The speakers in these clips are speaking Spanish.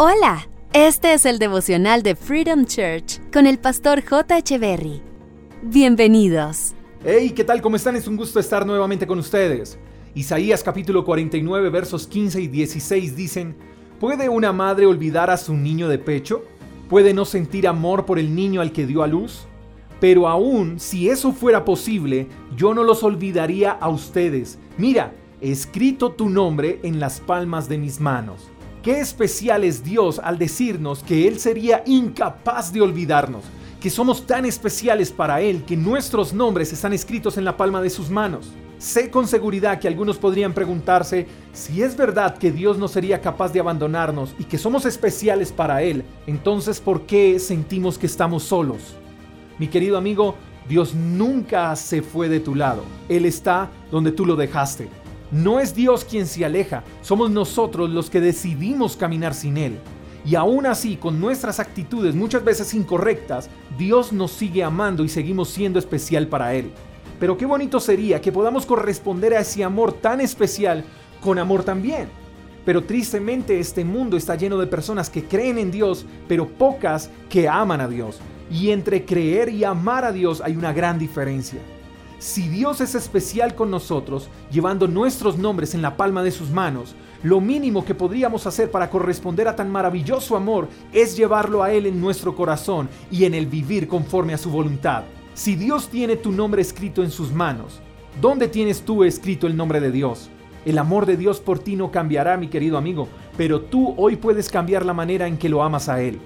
Hola, este es el devocional de Freedom Church con el pastor J. Berry. Bienvenidos. Hey, ¿qué tal? ¿Cómo están? Es un gusto estar nuevamente con ustedes. Isaías capítulo 49 versos 15 y 16 dicen, ¿puede una madre olvidar a su niño de pecho? ¿Puede no sentir amor por el niño al que dio a luz? Pero aún si eso fuera posible, yo no los olvidaría a ustedes. Mira, escrito tu nombre en las palmas de mis manos. Qué especial es Dios al decirnos que Él sería incapaz de olvidarnos, que somos tan especiales para Él que nuestros nombres están escritos en la palma de sus manos. Sé con seguridad que algunos podrían preguntarse si es verdad que Dios no sería capaz de abandonarnos y que somos especiales para Él, entonces ¿por qué sentimos que estamos solos? Mi querido amigo, Dios nunca se fue de tu lado, Él está donde tú lo dejaste. No es Dios quien se aleja, somos nosotros los que decidimos caminar sin Él. Y aún así, con nuestras actitudes muchas veces incorrectas, Dios nos sigue amando y seguimos siendo especial para Él. Pero qué bonito sería que podamos corresponder a ese amor tan especial con amor también. Pero tristemente este mundo está lleno de personas que creen en Dios, pero pocas que aman a Dios. Y entre creer y amar a Dios hay una gran diferencia. Si Dios es especial con nosotros, llevando nuestros nombres en la palma de sus manos, lo mínimo que podríamos hacer para corresponder a tan maravilloso amor es llevarlo a Él en nuestro corazón y en el vivir conforme a su voluntad. Si Dios tiene tu nombre escrito en sus manos, ¿dónde tienes tú escrito el nombre de Dios? El amor de Dios por ti no cambiará, mi querido amigo, pero tú hoy puedes cambiar la manera en que lo amas a Él.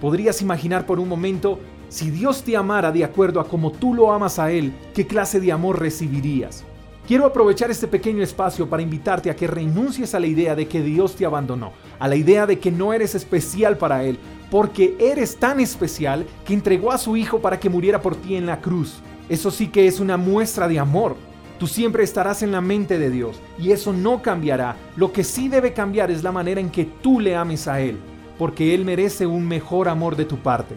¿Podrías imaginar por un momento si Dios te amara de acuerdo a como tú lo amas a Él, ¿qué clase de amor recibirías? Quiero aprovechar este pequeño espacio para invitarte a que renuncies a la idea de que Dios te abandonó, a la idea de que no eres especial para Él, porque eres tan especial que entregó a su Hijo para que muriera por ti en la cruz. Eso sí que es una muestra de amor. Tú siempre estarás en la mente de Dios y eso no cambiará. Lo que sí debe cambiar es la manera en que tú le ames a Él, porque Él merece un mejor amor de tu parte.